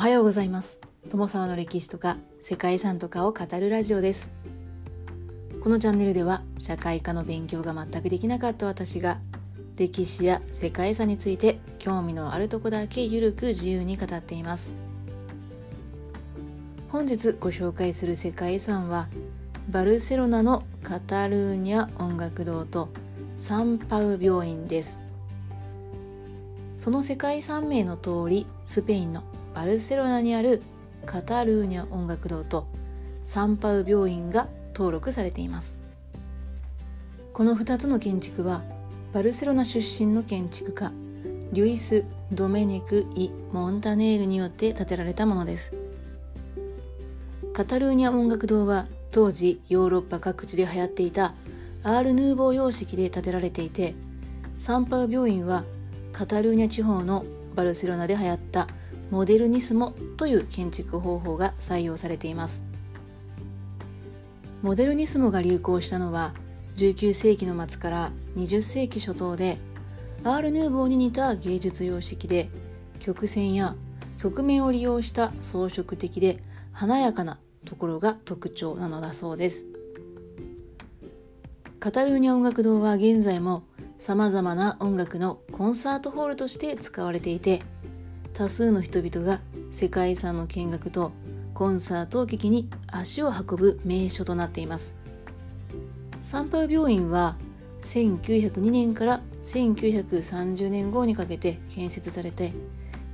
おはようございます。友沢の歴史とか世界遺産とかを語るラジオです。このチャンネルでは社会科の勉強が全くできなかった私が歴史や世界遺産について興味のあるとこだけゆるく自由に語っています。本日ご紹介する世界遺産はバルセロナのカタルーニャ音楽堂とサンパウ病院です。その世界遺産名の通りスペインのバルセロナにあるカタルーニャ音楽堂とサンパウ病院が登録されています。この2つの建築はバルセロナ出身の建築家リュイス・ドメネク・イ・モンタネールによって建てられたものです。カタルーニャ音楽堂は当時ヨーロッパ各地で流行っていたアール・ヌーボー様式で建てられていてサンパウ病院はカタルーニャ地方のバルセロナで流行ったモデルニスモという建築方法が採用されています。モデルニスモが流行したのは19世紀の末から20世紀初頭でアール・ヌーボーに似た芸術様式で曲線や曲面を利用した装飾的で華やかなところが特徴なのだそうです。カタルーニャ音楽堂は現在も様々な音楽のコンサートホールとして使われていて多数の人々が世界遺産の見学とコンサートを聴きに足を運ぶ名所となっています。サンパウ病院は1902年から1930年頃にかけて建設されて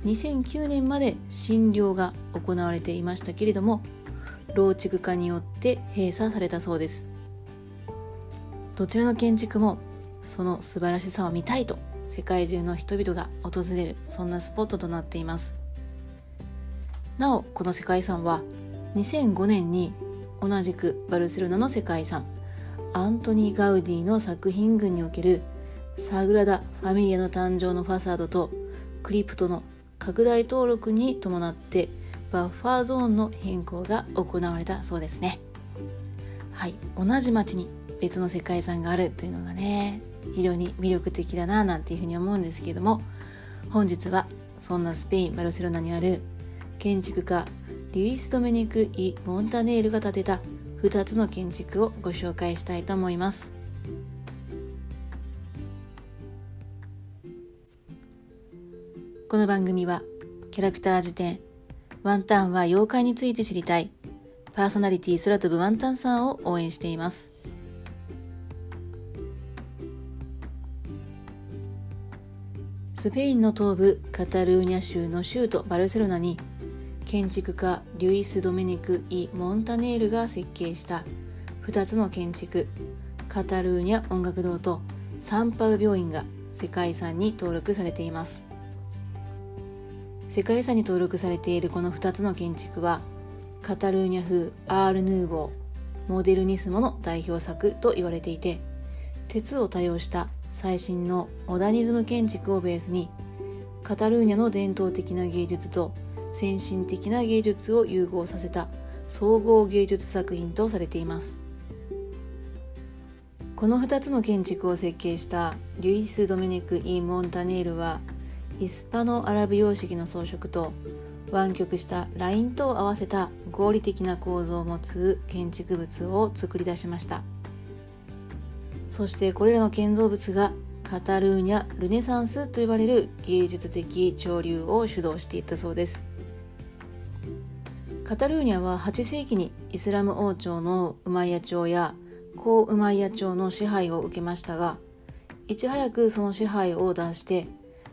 2009年まで診療が行われていましたけれども老築化によって閉鎖されたそうです。どちらの建築もその素晴らしさを見たいと世界中の人々が訪れるそんなスポットとなっています。なおこの世界遺産は2005年に同じくバルセロナの世界遺産アントニー・ガウディの作品群におけるサグラダ・ファミリアの誕生のファサードとクリプトの拡大登録に伴ってバッファーゾーンの変更が行われたそうですね。はい同じ町に別の世界遺産があるというのがね。非常に魅力的だななんていうふうに思うんですけれども本日はそんなスペイン・バルセロナにある建築家リュイス・ドメニク・イ・モンタネールが建てた2つの建築をご紹介したいと思います。この番組はキャラクター辞典ワンタンは妖怪について知りたいパーソナリティ空飛ぶワンタンさんを応援しています。スペインの東部カタルーニャ州の州都バルセロナに建築家リュイス・ドメニク・イ・モンタネールが設計した2つの建築カタルーニャ音楽堂とサンパウ病院が世界遺産に登録されています。世界遺産に登録されているこの2つの建築はカタルーニャ風アール・ヌーボーモデルニスモの代表作と言われていて鉄を多用した最新のモダニズム建築をベースにカタルーニャの伝統的な芸術と先進的な芸術を融合させた総合芸術作品とされています。この2つの建築を設計したリュイス・ドメニク・イ・モンタネールはイスパノ・アラブ様式の装飾と湾曲したラインと合わせた合理的な構造を持つ建築物を作り出しました。そしてこれらの建造物がカタルーニャ・ルネサンスと呼ばれる芸術的潮流を主導していったそうです。カタルーニャは8世紀にイスラム王朝のウマイヤ朝やコウウマイヤ朝の支配を受けましたがいち早くその支配を脱して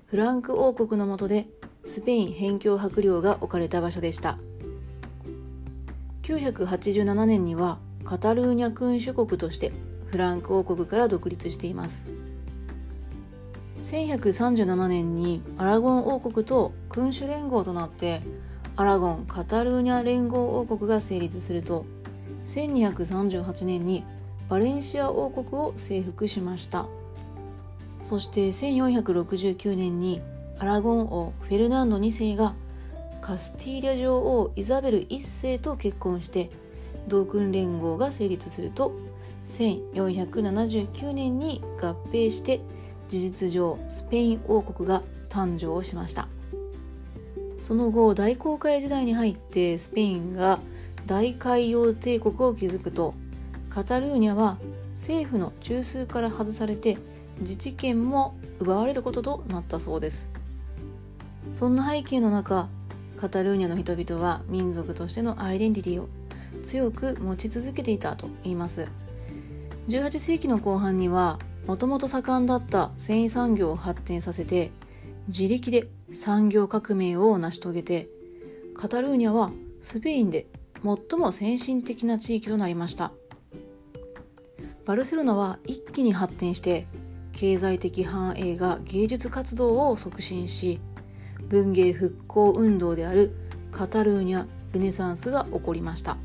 フランク王国の下でスペイン辺境伯領が置かれた場所でした。987年にはカタルーニャ君主国としてフランク王国から独立しています。1137年にアラゴン王国と君主連合となってアラゴン・カタルーニャ連合王国が成立すると1238年にバレンシア王国を征服しました。そして1469年にアラゴン王フェルナンド2世がカスティーリャ女王イザベル1世と結婚して同訓連合が成立すると1479年に合併して事実上スペイン王国が誕生しました。その後大航海時代に入ってスペインが大海洋帝国を築くとカタルーニャは政府の中枢から外されて自治権も奪われることとなったそうです。そんな背景の中カタルーニャの人々は民族としてのアイデンティティを強く持ち続けていたと言います。18世紀の後半にはもともと盛んだった繊維産業を発展させて自力で産業革命を成し遂げてカタルーニャはスペインで最も先進的な地域となりました。バルセロナは一気に発展して経済的繁栄が芸術活動を促進し文芸復興運動であるカタルーニャ・ルネサンスが起こりました。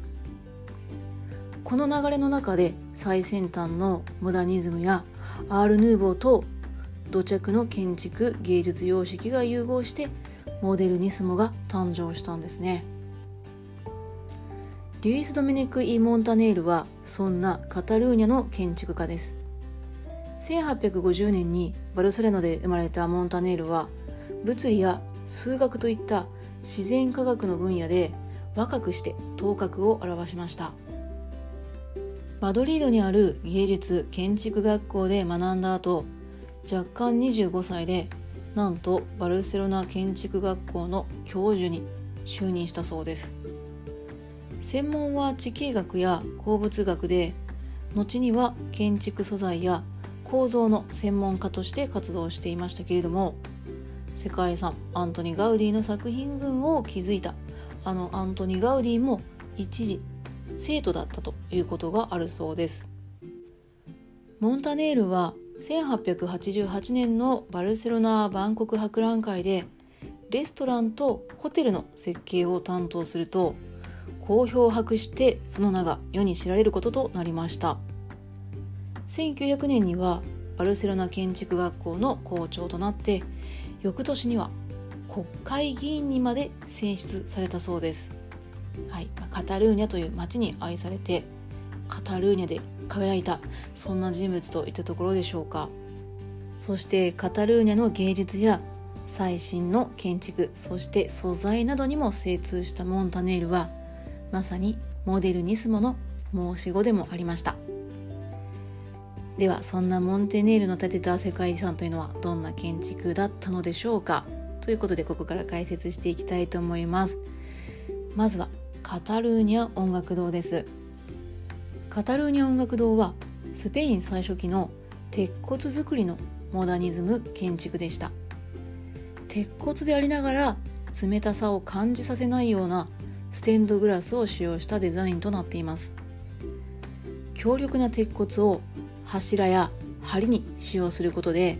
この流れの中で最先端のモダニズムやアール・ヌーボーと土着の建築芸術様式が融合してモデルニスモが誕生したんですね。リュイス・ドメネク・イ・モンタネールはそんなカタルーニャの建築家です。1850年にバルセロナで生まれたモンタネールは物理や数学といった自然科学の分野で若くして頭角を現しました。マドリードにある芸術建築学校で学んだ後若干25歳でなんとバルセロナ建築学校の教授に就任したそうです。専門は地形学や鉱物学で後には建築素材や構造の専門家として活動していましたけれども世界遺産アントニ・ガウディの作品群を築いた。あのアントニ・ガウディも一時生徒だったということがあるそうです。モンタネールは1888年のバルセロナ万国博覧会でレストランとホテルの設計を担当すると好評を博してその名が世に知られることとなりました。1900年にはバルセロナ建築学校の校長となって翌年には国会議員にまで選出されたそうです、はい、カタルーニャという町に愛されてカタルーニャで輝いたそんな人物といったところでしょうか。そしてカタルーニャの芸術や最新の建築そして素材などにも精通したモンタネールはまさにモデルニスモの申し子でもありました。ではそんなモンテネールの建てた世界遺産というのはどんな建築だったのでしょうか？ということでここから解説していきたいと思います。まずはカタルーニャ音楽堂です。カタルーニャ音楽堂はスペイン最初期の鉄骨造りのモダニズム建築でした。鉄骨でありながら冷たさを感じさせないようなステンドグラスを使用したデザインとなっています。強力な鉄骨を柱や梁に使用することで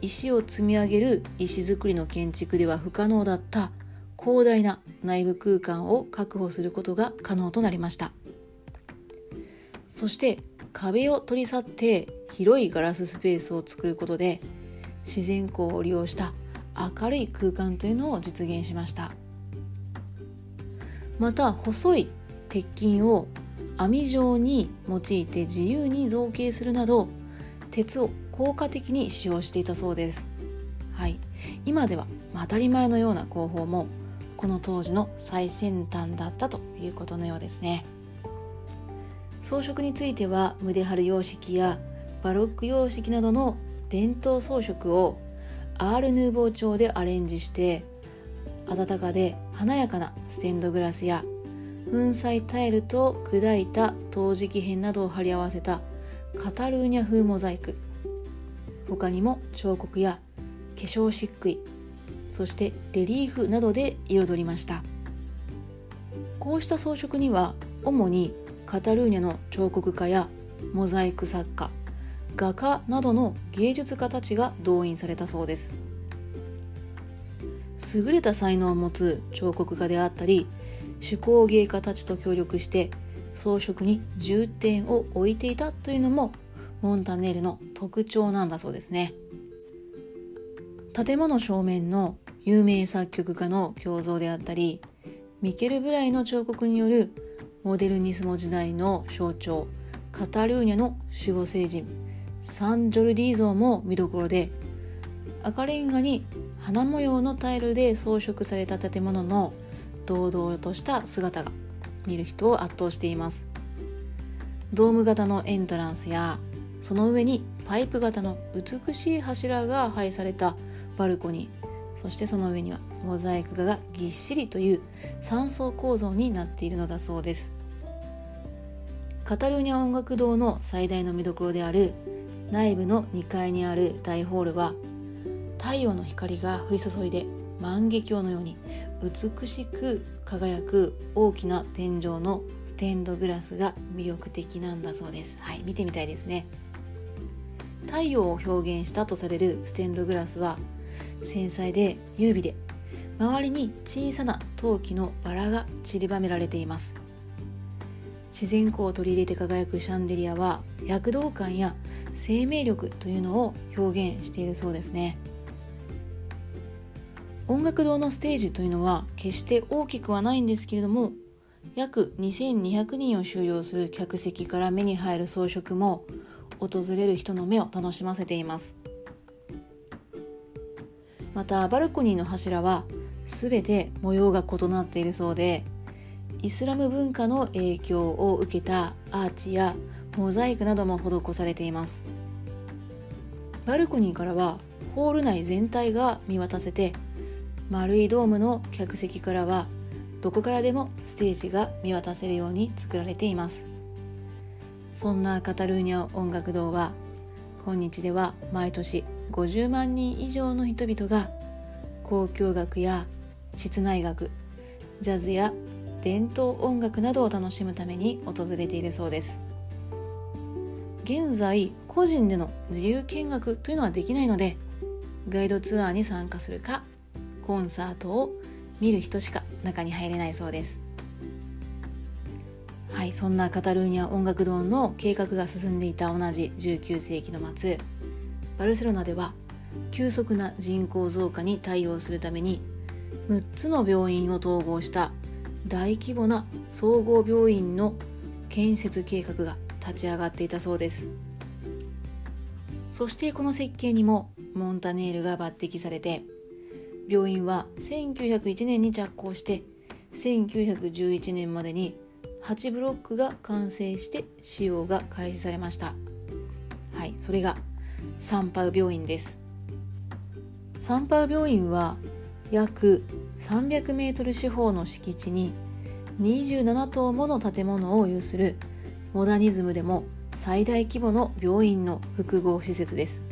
石を積み上げる石造りの建築では不可能だった広大な内部空間を確保することが可能となりました。そして壁を取り去って広いガラススペースを作ることで自然光を利用した明るい空間というのを実現しました。また細い鉄筋を網状に用いて自由に造形するなど鉄を効果的に使用していたそうです、はい、今では当たり前のような工法もこの当時の最先端だったということのようですね。装飾については胸張る様式やバロック様式などの伝統装飾をアール・ヌーボー調でアレンジして温かで華やかなステンドグラスや粉砕タイルと砕いた陶磁器片などを貼り合わせたカタルーニャ風モザイク。他にも彫刻や化粧漆喰そしてレリーフなどで彩りました。こうした装飾には主にカタルーニャの彫刻家やモザイク作家画家などの芸術家たちが動員されたそうです。優れた才能を持つ彫刻家であったり手工芸家たちと協力して装飾に重点を置いていたというのもモンタネールの特徴なんだそうですね。建物正面の有名作曲家の胸像であったりミケル・ブライの彫刻によるモデルニスモ時代の象徴カタルーニャの守護聖人サン・ジョルディ像も見どころで赤レンガに花模様のタイルで装飾された建物の堂々とした姿が見る人を圧倒しています。ドーム型のエントランスやその上にパイプ型の美しい柱が配されたバルコニー。そしてその上にはモザイク画がぎっしりという3層構造になっているのだそうです。カタルーニャ音楽堂の最大の見どころである内部の2階にある大ホールは太陽の光が降り注いで万華鏡のように美しく輝く大きな天井のステンドグラスが魅力的なんだそうです。はい見てみたいですね。太陽を表現したとされるステンドグラスは繊細で優美で周りに小さな陶器のバラが散りばめられています。自然光を取り入れて輝くシャンデリアは躍動感や生命力というのを表現しているそうですね。音楽堂のステージというのは決して大きくはないんですけれども約2200人を収容する客席から目に入る装飾も訪れる人の目を楽しませています。またバルコニーの柱は全て模様が異なっているそうでイスラム文化の影響を受けたアーチやモザイクなども施されています。バルコニーからはホール内全体が見渡せて丸いドームの客席からはどこからでもステージが見渡せるように作られています。そんなカタルーニャ音楽堂は今日では毎年50万人以上の人々が交響楽や室内楽ジャズや伝統音楽などを楽しむために訪れているそうです。現在個人での自由見学というのはできないのでガイドツアーに参加するかコンサートを見る人しか中に入れないそうです。はいそんなカタルーニャ音楽堂の計画が進んでいた同じ19世紀の末バルセロナでは急速な人口増加に対応するために6つの病院を統合した大規模な総合病院の建設計画が立ち上がっていたそうです。そしてこの設計にもモンタネールが抜擢されて病院は1901年に着工して1911年までに8ブロックが完成して使用が開始されました。はいそれがサンパウ病院です。サンパウ病院は約300メートル四方の敷地に27棟もの建物を有するモダニズムでも最大規模の病院の複合施設です。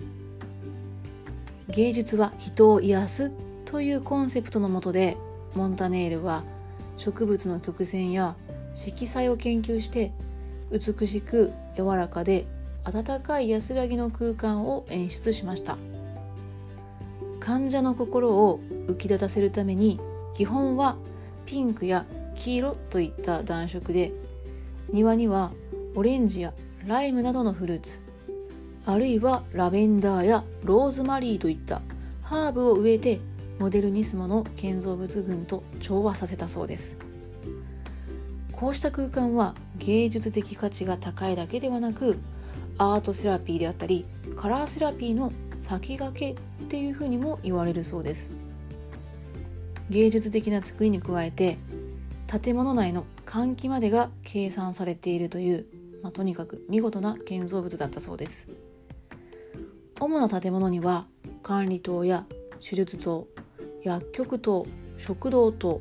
芸術は人を癒すというコンセプトのもとでモンタネールは植物の曲線や色彩を研究して美しく柔らかで温かい安らぎの空間を演出しました。患者の心を浮き立たせるために基本はピンクや黄色といった暖色で庭にはオレンジやライムなどのフルーツあるいはラベンダーやローズマリーといったハーブを植えてモデルニスモの建造物群と調和させたそうです。こうした空間は芸術的価値が高いだけではなくアートセラピーであったりカラーセラピーの先駆けっていうふうにも言われるそうです。芸術的な作りに加えて建物内の換気までが計算されているという、まあ、とにかく見事な建造物だったそうです。主な建物には管理棟や手術棟薬局棟食堂棟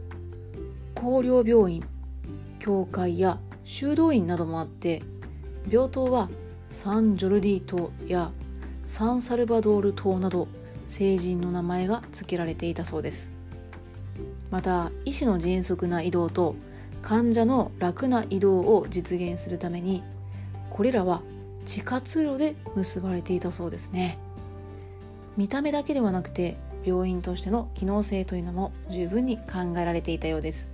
高陵病院教会や修道院などもあって病棟はサンジョルディ島やサンサルバドール島など聖人の名前が付けられていたそうです。また医師の迅速な移動と患者の楽な移動を実現するためにこれらは地下通路で結ばれていたそうですね。見た目だけではなくて病院としての機能性というのも十分に考えられていたようです。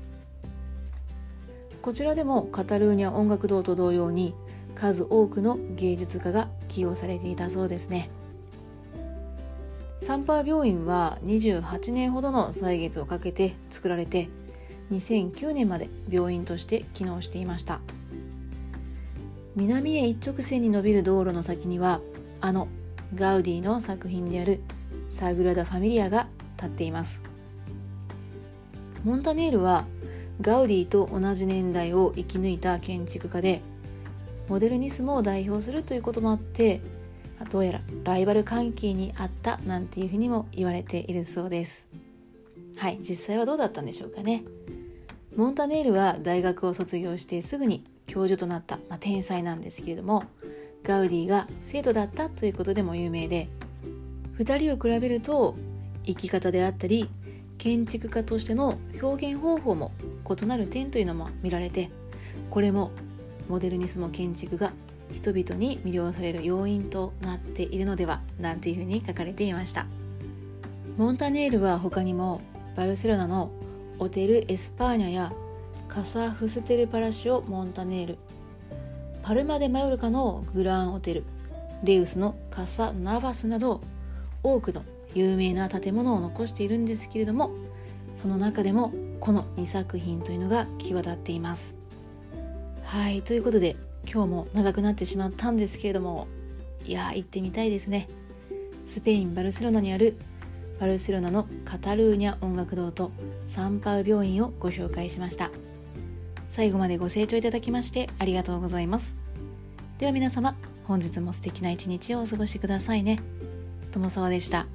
こちらでもカタルーニャ音楽堂と同様に数多くの芸術家が起用されていたそうですね。サンパー病院は28年ほどの歳月をかけて作られて2009年まで病院として機能していました。南へ一直線に伸びる道路の先にはあのガウディの作品であるサグラダ・ファミリアが立っています。モンタネールはガウディと同じ年代を生き抜いた建築家でモデルニスモを代表するということもあってどうやらライバル関係にあったなんていうふうにも言われているそうです。はい実際はどうだったんでしょうかね。モンタネールは大学を卒業してすぐに教授となった、まあ、天才なんですけれどもガウディが生徒だったということでも有名で2人を比べると生き方であったり建築家としての表現方法も異なる点というのも見られてこれもモデルニスモ建築が人々に魅了される要因となっているのではなんていうふうに書かれていました。モンタネールは他にもバルセロナのオテル・エスパーニャやカサ・フステル・パラシオ・モンタネール。パルマ・デ・マヨルカのグラン・オテルレウスのカサ・ナバスなど多くの有名な建物を残しているんですけれどもその中でもこの2作品というのが際立っています。はいということで今日も長くなってしまったんですけれどもいや行ってみたいですね。スペイン・バルセロナにあるバルセロナのカタルーニャ音楽堂とサンパウ病院をご紹介しました。最後までご清聴いただきましてありがとうございます。では皆様本日も素敵な一日をお過ごしくださいね。友沢でした。